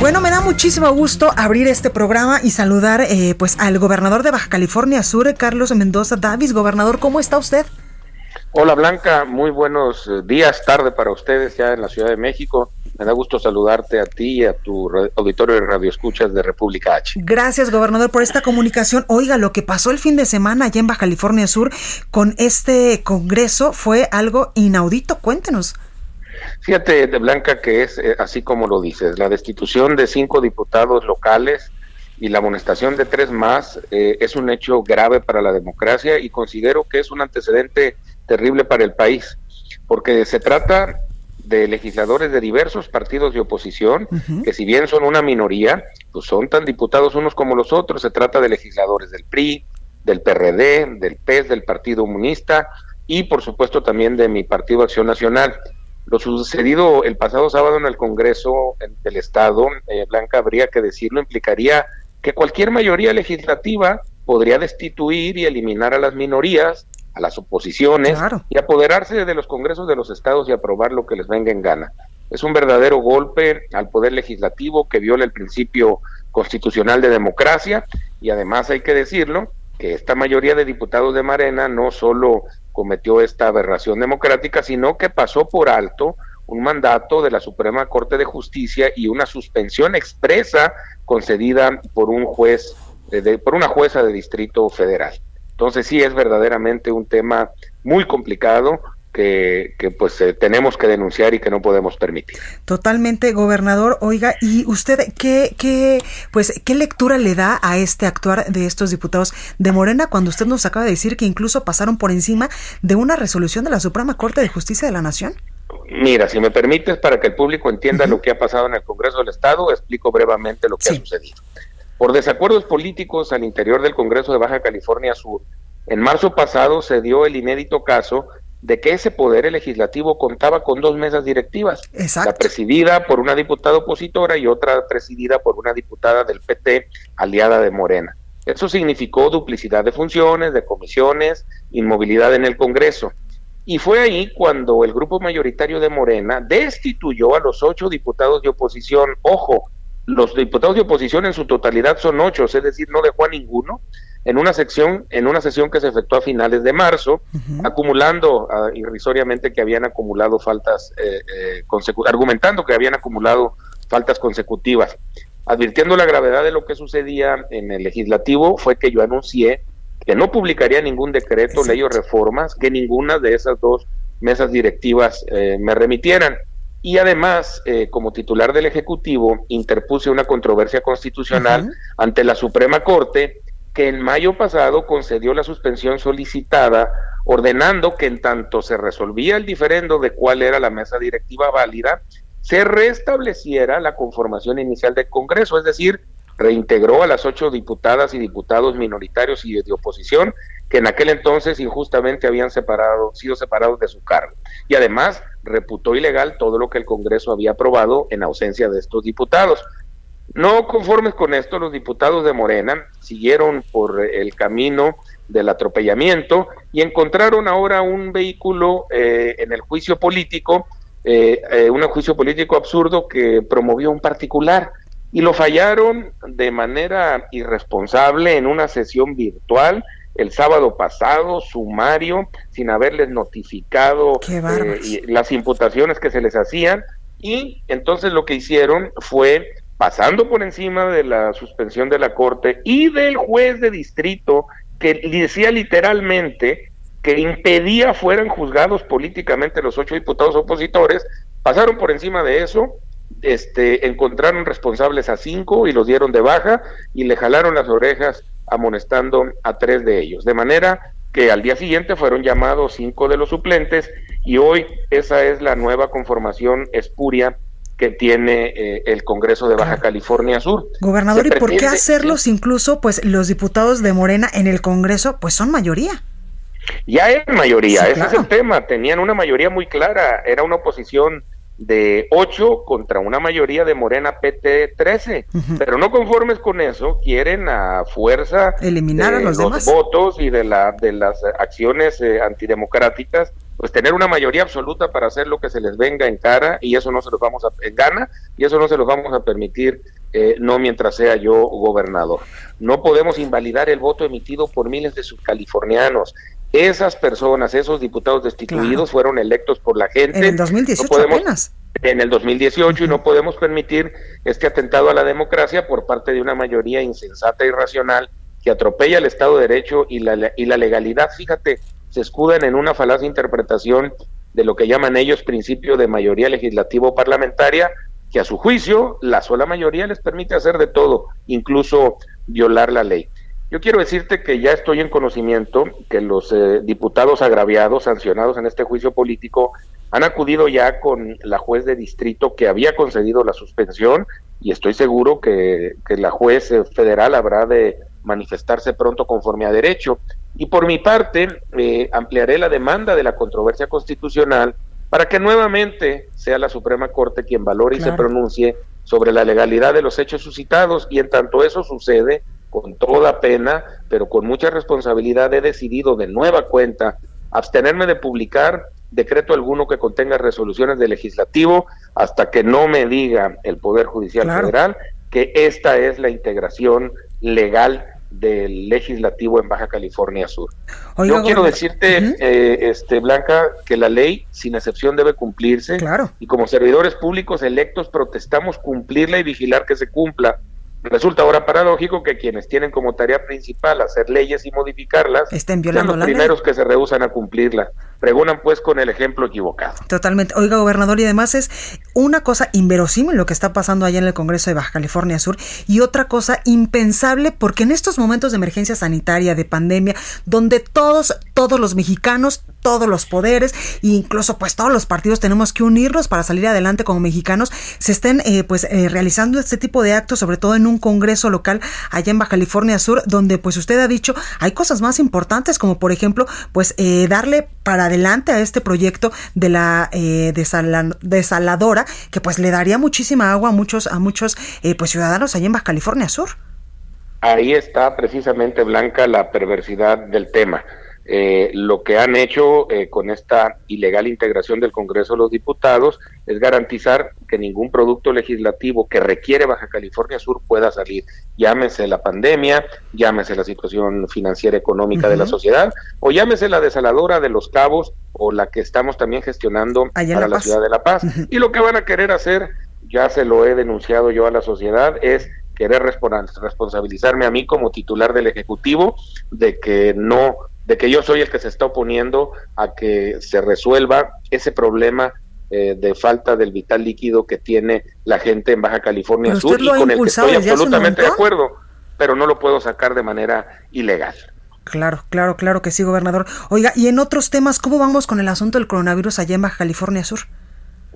Bueno, me da muchísimo gusto abrir este programa y saludar eh, pues al gobernador de Baja California Sur, Carlos Mendoza Davis. Gobernador, ¿cómo está usted? Hola Blanca, muy buenos eh, días, tarde para ustedes ya en la Ciudad de México. Me da gusto saludarte a ti y a tu auditorio de Radio Escuchas de República H. Gracias, gobernador, por esta comunicación. Oiga, lo que pasó el fin de semana allá en Baja California Sur con este congreso fue algo inaudito. Cuéntenos. Fíjate, de Blanca, que es eh, así como lo dices, la destitución de cinco diputados locales y la amonestación de tres más eh, es un hecho grave para la democracia y considero que es un antecedente terrible para el país, porque se trata de legisladores de diversos partidos de oposición, que si bien son una minoría, pues son tan diputados unos como los otros. Se trata de legisladores del PRI, del PRD, del PES, del Partido Comunista y por supuesto también de mi Partido Acción Nacional. Lo sucedido el pasado sábado en el Congreso del Estado, eh, Blanca, habría que decirlo, implicaría que cualquier mayoría legislativa podría destituir y eliminar a las minorías, a las oposiciones, y apoderarse de los congresos de los estados y aprobar lo que les venga en gana. Es un verdadero golpe al poder legislativo que viola el principio constitucional de democracia y además hay que decirlo, que esta mayoría de diputados de Marena no solo cometió esta aberración democrática, sino que pasó por alto un mandato de la Suprema Corte de Justicia y una suspensión expresa concedida por un juez, de, por una jueza de distrito federal. Entonces sí es verdaderamente un tema muy complicado, que, pues eh, tenemos que denunciar y que no podemos permitir. Totalmente, gobernador. Oiga, ¿y usted qué, qué, pues, qué lectura le da a este actuar de estos diputados de Morena cuando usted nos acaba de decir que incluso pasaron por encima de una resolución de la Suprema Corte de Justicia de la Nación? Mira, si me permites, para que el público entienda lo que ha pasado en el Congreso del Estado, explico brevemente lo que ha sucedido. Por desacuerdos políticos al interior del Congreso de Baja California Sur, en marzo pasado se dio el inédito caso de que ese poder legislativo contaba con dos mesas directivas, la presidida por una diputada opositora y otra presidida por una diputada del PT aliada de Morena. Eso significó duplicidad de funciones, de comisiones, inmovilidad en el Congreso. Y fue ahí cuando el grupo mayoritario de Morena destituyó a los ocho diputados de oposición. Ojo, los diputados de oposición en su totalidad son ocho, es decir, no dejó a ninguno, en una sección, en una sesión que se efectuó a finales de marzo, acumulando uh, irrisoriamente que habían acumulado faltas, eh, eh argumentando que habían acumulado faltas consecutivas. Advirtiendo la gravedad de lo que sucedía en el legislativo, fue que yo anuncié que no publicaría ningún decreto, ley o reformas, que ninguna de esas dos mesas directivas eh, me remitieran. Y además, eh, como titular del Ejecutivo, interpuse una controversia constitucional ante la Suprema Corte que en mayo pasado concedió la suspensión solicitada, ordenando que en tanto se resolvía el diferendo de cuál era la mesa directiva válida, se restableciera la conformación inicial del Congreso, es decir, reintegró a las ocho diputadas y diputados minoritarios y de oposición que en aquel entonces injustamente habían separado, sido separados de su cargo. Y además reputó ilegal todo lo que el Congreso había aprobado en ausencia de estos diputados. No conformes con esto, los diputados de Morena siguieron por el camino del atropellamiento y encontraron ahora un vehículo eh, en el juicio político, eh, eh, un juicio político absurdo que promovió un particular y lo fallaron de manera irresponsable en una sesión virtual el sábado pasado, sumario, sin haberles notificado las imputaciones que se les hacían. Y entonces lo que hicieron fue pasando por encima de la suspensión de la Corte y del juez de distrito que decía literalmente que impedía fueran juzgados políticamente los ocho diputados opositores, pasaron por encima de eso, este, encontraron responsables a cinco y los dieron de baja y le jalaron las orejas amonestando a tres de ellos. De manera que al día siguiente fueron llamados cinco de los suplentes y hoy esa es la nueva conformación espuria que tiene eh, el Congreso de Baja California Sur. Gobernador, ¿y por qué hacerlos incluso pues los diputados de Morena en el Congreso pues son mayoría? Ya es mayoría, ese es el tema, tenían una mayoría muy clara, era una oposición de 8 contra una mayoría de Morena PT 13, pero no conformes con eso, quieren a fuerza eliminar a los, votos y de la de las acciones eh, antidemocráticas pues tener una mayoría absoluta para hacer lo que se les venga en cara y eso no se los vamos a en gana y eso no se los vamos a permitir eh, no mientras sea yo gobernador. No podemos invalidar el voto emitido por miles de subcalifornianos. Esas personas, esos diputados destituidos fueron electos por la gente. En el 2018 apenas. En el 2018 y no podemos permitir este atentado a la democracia por parte de una mayoría insensata y irracional que atropella el Estado de Derecho y la, y la legalidad. Fíjate, se escudan en una falaz interpretación de lo que llaman ellos principio de mayoría legislativo parlamentaria, que a su juicio la sola mayoría les permite hacer de todo, incluso violar la ley. Yo quiero decirte que ya estoy en conocimiento que los eh, diputados agraviados, sancionados en este juicio político, han acudido ya con la juez de distrito que había concedido la suspensión y estoy seguro que, que la juez eh, federal habrá de manifestarse pronto conforme a derecho. Y por mi parte, eh, ampliaré la demanda de la controversia constitucional para que nuevamente sea la Suprema Corte quien valore y se pronuncie sobre la legalidad de los hechos suscitados. Y en tanto eso sucede, con toda pena, pero con mucha responsabilidad, he decidido de nueva cuenta abstenerme de publicar decreto alguno que contenga resoluciones del legislativo hasta que no me diga el Poder Judicial Federal que esta es la integración legal del legislativo en Baja California Sur. Yo quiero decirte, eh, este Blanca, que la ley sin excepción debe cumplirse. Claro. Y como servidores públicos electos protestamos cumplirla y vigilar que se cumpla. Resulta ahora paradójico que quienes tienen como tarea principal hacer leyes y modificarlas estén violando sean los primeros que se rehusan a cumplirla. Preguntan pues con el ejemplo equivocado. Totalmente. Oiga, gobernador, y además es una cosa inverosímil lo que está pasando allá en el Congreso de Baja California Sur y otra cosa impensable porque en estos momentos de emergencia sanitaria, de pandemia, donde todos, todos los mexicanos, todos los poderes, incluso pues todos los partidos tenemos que unirnos para salir adelante como mexicanos, se estén eh, pues eh, realizando este tipo de actos, sobre todo en un Congreso local allá en Baja California Sur, donde pues usted ha dicho hay cosas más importantes como por ejemplo pues eh, darle para adelante a este proyecto de la eh, desaladora que pues le daría muchísima agua a muchos a muchos eh, pues ciudadanos allá en Baja California Sur. Ahí está precisamente Blanca la perversidad del tema. Eh, lo que han hecho eh, con esta ilegal integración del Congreso de los Diputados es garantizar que ningún producto legislativo que requiere Baja California Sur pueda salir, llámese la pandemia, llámese la situación financiera económica de la sociedad, o llámese la desaladora de los cabos o la que estamos también gestionando para la, ciudad de La Paz. Y lo que van a querer hacer, ya se lo he denunciado yo a la sociedad, es querer responsabilizarme a mí como titular del Ejecutivo de que no de que yo soy el que se está oponiendo a que se resuelva ese problema eh, de falta del vital líquido que tiene la gente en Baja California Sur y con el que estoy absolutamente de acuerdo, pero no lo puedo sacar de manera ilegal. Claro, claro, claro que sí, gobernador. Oiga, y en otros temas, ¿cómo vamos con el asunto del coronavirus allá en Baja California Sur?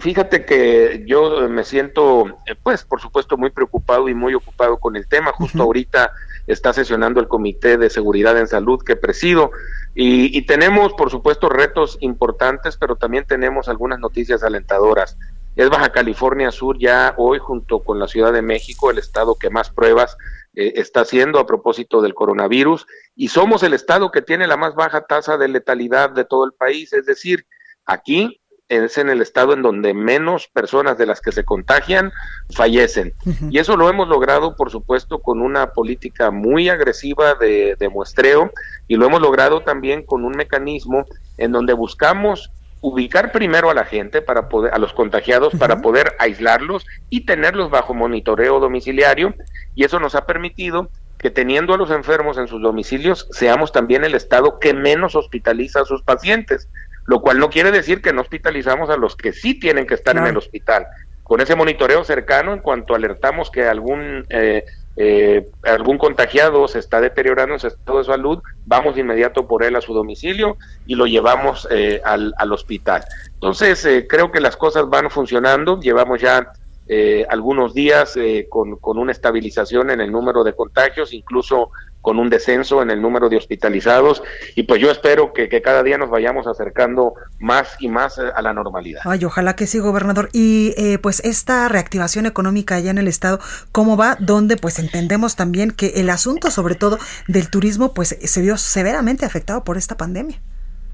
Fíjate que yo me siento, eh, pues, por supuesto, muy preocupado y muy ocupado con el tema. Justo ahorita está sesionando el Comité de Seguridad en Salud que presido y, tenemos, por supuesto, retos importantes, pero también tenemos algunas noticias alentadoras. Es Baja California Sur ya hoy, junto con la Ciudad de México, el estado que más pruebas eh, está haciendo a propósito del coronavirus y somos el estado que tiene la más baja tasa de letalidad de todo el país. Es decir, aquí es en el estado en donde menos personas de las que se contagian fallecen. Y eso lo hemos logrado, por supuesto, con una política muy agresiva de, muestreo y lo hemos logrado también con un mecanismo en donde buscamos ubicar primero a la gente para poder a los contagiados para poder aislarlos y tenerlos bajo monitoreo domiciliario y eso nos ha permitido que teniendo a los enfermos en sus domicilios seamos también el estado que menos hospitaliza a sus pacientes lo cual no quiere decir que no hospitalizamos a los que sí tienen que estar en el hospital. Con ese monitoreo cercano, en cuanto alertamos que algún eh, eh, algún contagiado se está deteriorando en su estado de salud, vamos de inmediato por él a su domicilio y lo llevamos eh, al, al, hospital. Entonces, eh, creo que las cosas van funcionando, llevamos ya eh, algunos días eh, con, con, una estabilización en el número de contagios, incluso con un descenso en el número de hospitalizados y pues yo espero que, que, cada día nos vayamos acercando más y más eh, a la normalidad. Ay, ojalá que sí, gobernador. Y eh, pues esta reactivación económica allá en el estado, ¿cómo va? Donde pues entendemos también que el asunto sobre todo del turismo pues se vio severamente afectado por esta pandemia.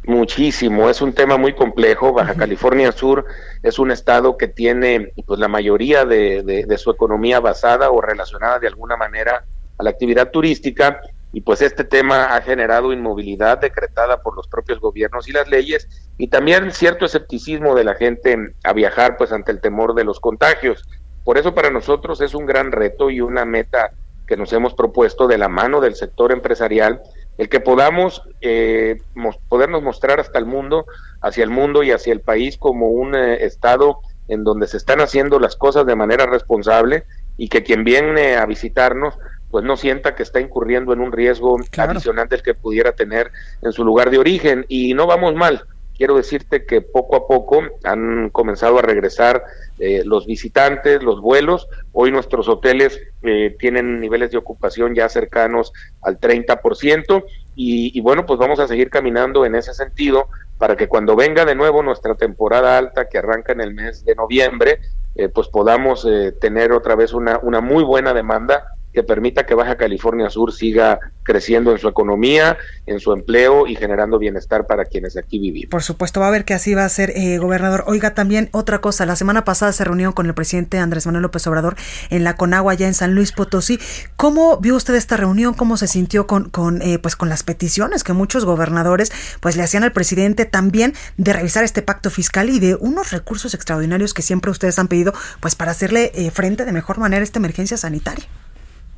Muchísimo, es un tema muy complejo. Baja uh -huh. California Sur es un estado que tiene pues la mayoría de, de, de, su economía basada o relacionada de alguna manera a la actividad turística y pues este tema ha generado inmovilidad decretada por los propios gobiernos y las leyes y también cierto escepticismo de la gente a viajar pues ante el temor de los contagios. Por eso para nosotros es un gran reto y una meta que nos hemos propuesto de la mano del sector empresarial el que podamos eh, mos podernos mostrar hasta el mundo, hacia el mundo y hacia el país como un eh, estado en donde se están haciendo las cosas de manera responsable y que quien viene a visitarnos pues no sienta que está incurriendo en un riesgo claro. adicional del que pudiera tener en su lugar de origen y no vamos mal. Quiero decirte que poco a poco han comenzado a regresar eh, los visitantes, los vuelos. Hoy nuestros hoteles eh, tienen niveles de ocupación ya cercanos al 30% y, y bueno, pues vamos a seguir caminando en ese sentido para que cuando venga de nuevo nuestra temporada alta que arranca en el mes de noviembre, eh, pues podamos eh, tener otra vez una, una muy buena demanda que permita que Baja California Sur siga creciendo en su economía, en su empleo y generando bienestar para quienes aquí vivimos. Por supuesto, va a ver que así va a ser, eh, gobernador. Oiga, también otra cosa, la semana pasada se reunió con el presidente Andrés Manuel López Obrador en la Conagua, allá en San Luis Potosí. ¿Cómo vio usted esta reunión? ¿Cómo se sintió con, con, eh, pues con las peticiones que muchos gobernadores pues le hacían al presidente también de revisar este pacto fiscal y de unos recursos extraordinarios que siempre ustedes han pedido pues para hacerle eh, frente de mejor manera a esta emergencia sanitaria?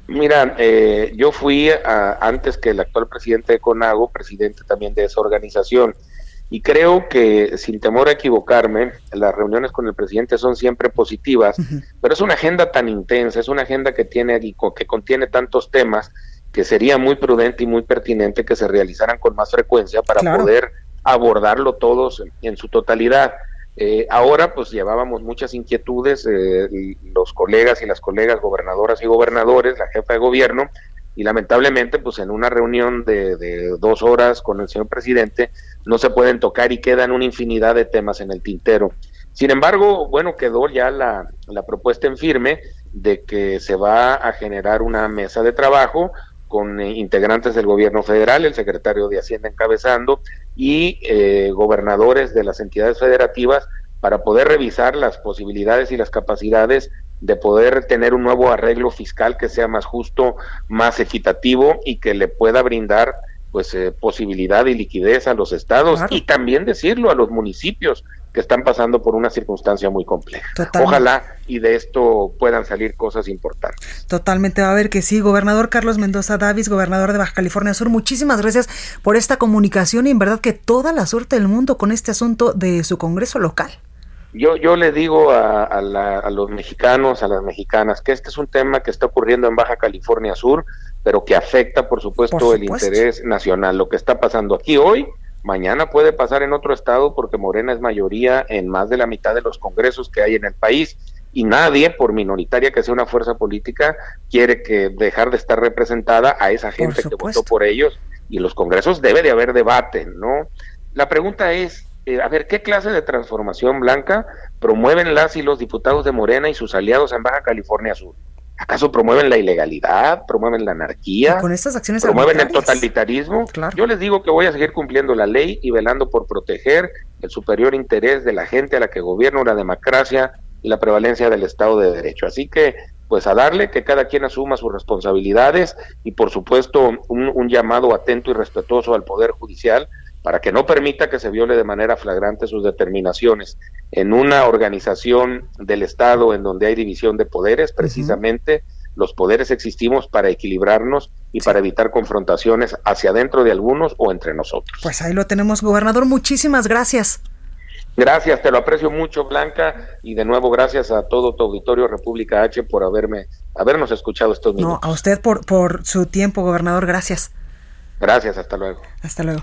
Mira, eh, yo fui a, antes que el actual presidente de CONAGO, presidente también de esa organización, y creo que sin temor a equivocarme, las reuniones con el presidente son siempre positivas, uh -huh. pero es una agenda tan intensa, es una agenda que tiene que contiene tantos temas que sería muy prudente y muy pertinente que se realizaran con más frecuencia para claro. poder abordarlo todos en, en su totalidad. Eh, ahora pues llevábamos muchas inquietudes, eh, los colegas y las colegas gobernadoras y gobernadores, la jefa de gobierno, y lamentablemente pues en una reunión de, de, dos horas con el señor presidente no se pueden tocar y quedan una infinidad de temas en el tintero. Sin embargo, bueno, quedó ya la, la propuesta en firme de que se va a generar una mesa de trabajo con eh, integrantes del gobierno federal, el secretario de Hacienda encabezando, y eh, gobernadores de las entidades federativas para poder revisar las posibilidades y las capacidades de poder tener un nuevo arreglo fiscal que sea más justo, más equitativo y que le pueda brindar pues eh, posibilidad y liquidez a los estados claro. y también decirlo a los municipios que están pasando por una circunstancia muy compleja. Totalmente. Ojalá y de esto puedan salir cosas importantes. Totalmente va a ver que sí. Gobernador Carlos Mendoza Davis, gobernador de Baja California Sur, muchísimas gracias por esta comunicación y en verdad que toda la suerte del mundo con este asunto de su Congreso local. Yo, yo le digo a, a, la, a los mexicanos, a las mexicanas, que este es un tema que está ocurriendo en Baja California Sur, pero que afecta, por supuesto, por supuesto. el interés nacional. Lo que está pasando aquí hoy Mañana puede pasar en otro estado porque Morena es mayoría en más de la mitad de los congresos que hay en el país y nadie, por minoritaria que sea una fuerza política, quiere que dejar de estar representada a esa gente que votó por ellos y los congresos debe de haber debate, ¿no? La pregunta es, eh, a ver, ¿qué clase de transformación blanca promueven las y los diputados de Morena y sus aliados en Baja California Sur? ¿Acaso promueven la ilegalidad? ¿Promueven la anarquía? ¿Y con estas acciones ¿Promueven el totalitarismo? Claro. Yo les digo que voy a seguir cumpliendo la ley y velando por proteger el superior interés de la gente a la que gobierno la democracia y la prevalencia del Estado de Derecho. Así que, pues a darle que cada quien asuma sus responsabilidades y, por supuesto, un, un llamado atento y respetuoso al Poder Judicial para que no permita que se viole de manera flagrante sus determinaciones. En una organización del Estado en donde hay división de poderes, precisamente uh -huh. los poderes existimos para equilibrarnos y sí. para evitar confrontaciones hacia adentro de algunos o entre nosotros. Pues ahí lo tenemos, gobernador. Muchísimas gracias. Gracias, te lo aprecio mucho, Blanca, y de nuevo gracias a todo tu auditorio República H por haberme, habernos escuchado estos minutos. No, a usted por, por su tiempo, gobernador, gracias. Gracias, hasta luego. Hasta luego.